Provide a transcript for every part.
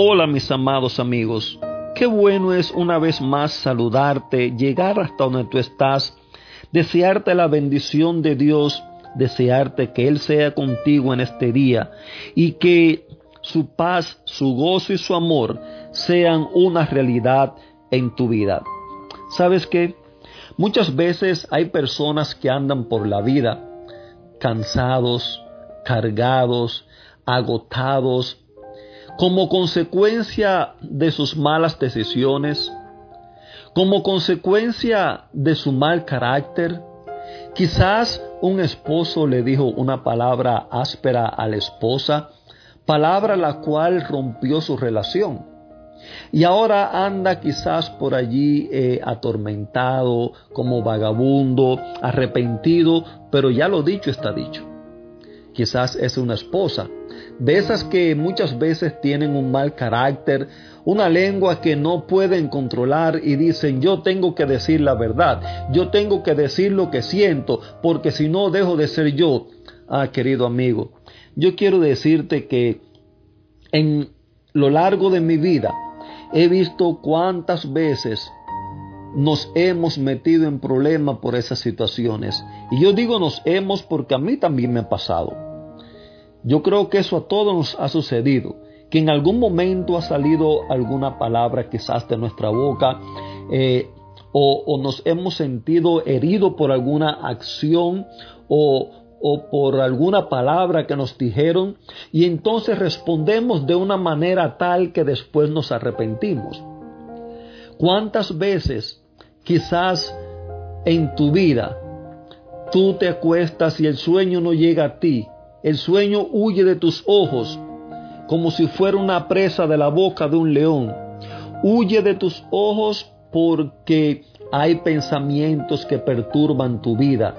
Hola mis amados amigos, qué bueno es una vez más saludarte, llegar hasta donde tú estás, desearte la bendición de Dios, desearte que Él sea contigo en este día y que su paz, su gozo y su amor sean una realidad en tu vida. ¿Sabes qué? Muchas veces hay personas que andan por la vida cansados, cargados, agotados, como consecuencia de sus malas decisiones, como consecuencia de su mal carácter. Quizás un esposo le dijo una palabra áspera a la esposa, palabra la cual rompió su relación. Y ahora anda quizás por allí eh, atormentado, como vagabundo, arrepentido, pero ya lo dicho está dicho. Quizás es una esposa de esas que muchas veces tienen un mal carácter, una lengua que no pueden controlar y dicen yo tengo que decir la verdad, yo tengo que decir lo que siento, porque si no dejo de ser yo. Ah, querido amigo, yo quiero decirte que en lo largo de mi vida he visto cuántas veces nos hemos metido en problemas por esas situaciones. Y yo digo nos hemos porque a mí también me ha pasado. Yo creo que eso a todos nos ha sucedido, que en algún momento ha salido alguna palabra quizás de nuestra boca eh, o, nos hemos sentido heridos por alguna acción o, o por alguna palabra que nos dijeron y entonces respondemos de una manera tal que después nos arrepentimos. ¿Cuántas veces quizás en tu vida tú te acuestas y el sueño no llega a ti el sueño huye de tus ojos como si fuera una presa de la boca de un león. Huye de tus ojos porque hay pensamientos que perturban tu vida.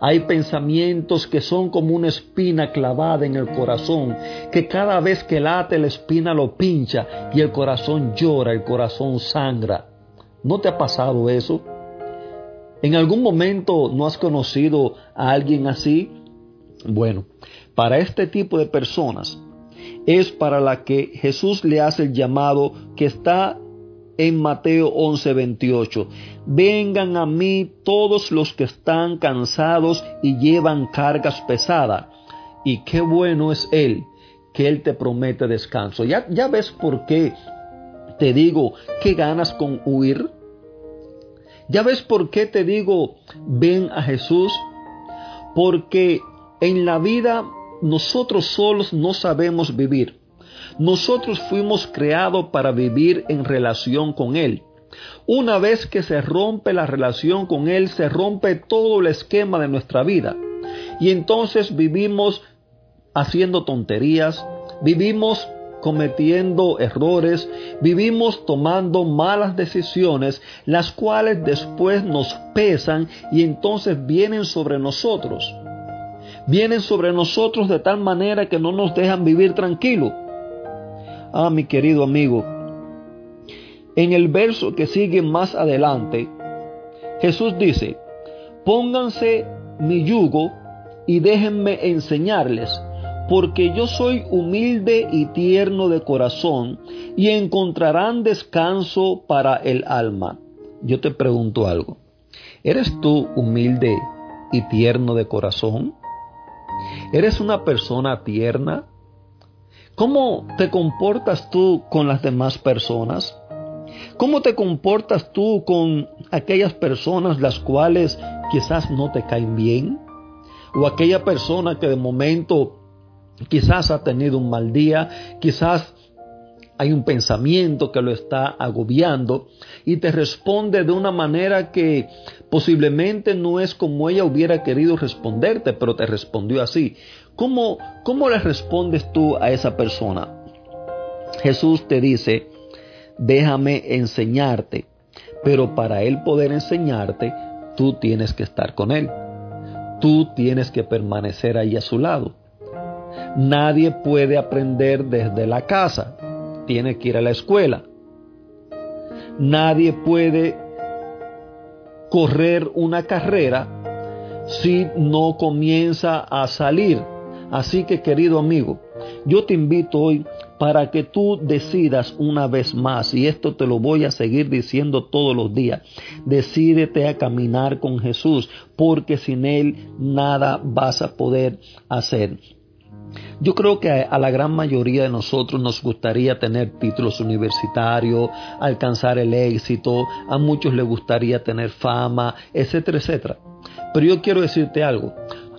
Hay pensamientos que son como una espina clavada en el corazón, que cada vez que late la espina lo pincha y el corazón llora, el corazón sangra. ¿No te ha pasado eso? ¿En algún momento no has conocido a alguien así? Bueno, para este tipo de personas es para la que Jesús le hace el llamado que está en Mateo 11:28. Vengan a mí todos los que están cansados y llevan cargas pesadas. Y qué bueno es Él, que Él te promete descanso. ¿Ya, ya ves por qué te digo que ganas con huir? ¿Ya ves por qué te digo ven a Jesús? Porque en la vida nosotros solos no sabemos vivir. Nosotros fuimos creados para vivir en relación con Él. Una vez que se rompe la relación con Él, se rompe todo el esquema de nuestra vida. Y entonces vivimos haciendo tonterías, vivimos cometiendo errores, vivimos tomando malas decisiones, las cuales después nos pesan y entonces vienen sobre nosotros vienen sobre nosotros de tal manera que no nos dejan vivir tranquilo. Ah, mi querido amigo, en el verso que sigue más adelante, Jesús dice, pónganse mi yugo y déjenme enseñarles, porque yo soy humilde y tierno de corazón, y encontrarán descanso para el alma. Yo te pregunto algo, ¿eres tú humilde y tierno de corazón? ¿Eres una persona tierna? ¿Cómo te comportas tú con las demás personas? ¿Cómo te comportas tú con aquellas personas las cuales quizás no te caen bien? ¿O aquella persona que de momento quizás ha tenido un mal día, quizás hay un pensamiento que lo está agobiando y te responde de una manera que posiblemente no es como ella hubiera querido responderte, pero te respondió así. ¿Cómo, cómo le respondes tú a esa persona? Jesús te dice, déjame enseñarte, pero para Él poder enseñarte, tú tienes que estar con Él. Tú tienes que permanecer ahí a su lado. Nadie puede aprender desde la casa tiene que ir a la escuela. Nadie puede correr una carrera si no comienza a salir. Así que querido amigo, yo te invito hoy para que tú decidas una vez más, y esto te lo voy a seguir diciendo todos los días, decídete a caminar con Jesús, porque sin Él nada vas a poder hacer. Yo creo que a la gran mayoría de nosotros nos gustaría tener títulos universitarios, alcanzar el éxito, a muchos les gustaría tener fama, etcétera, etcétera. Pero yo quiero decirte algo,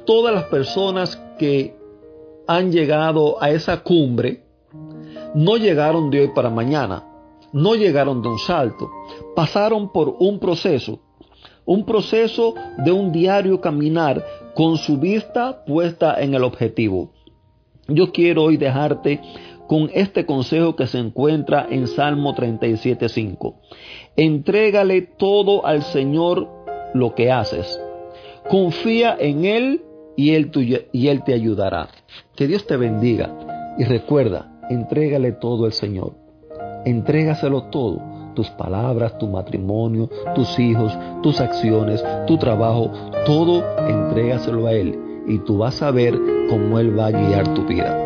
todas las personas que han llegado a esa cumbre no llegaron de hoy para mañana, no llegaron de un salto, pasaron por un proceso, un proceso de un diario caminar con su vista puesta en el objetivo. Yo quiero hoy dejarte con este consejo que se encuentra en Salmo 37.5. Entrégale todo al Señor lo que haces. Confía en Él y él, y él te ayudará. Que Dios te bendiga y recuerda, entrégale todo al Señor. Entrégaselo todo, tus palabras, tu matrimonio, tus hijos, tus acciones, tu trabajo, todo entrégaselo a Él y tú vas a ver cómo Él va a guiar tu vida.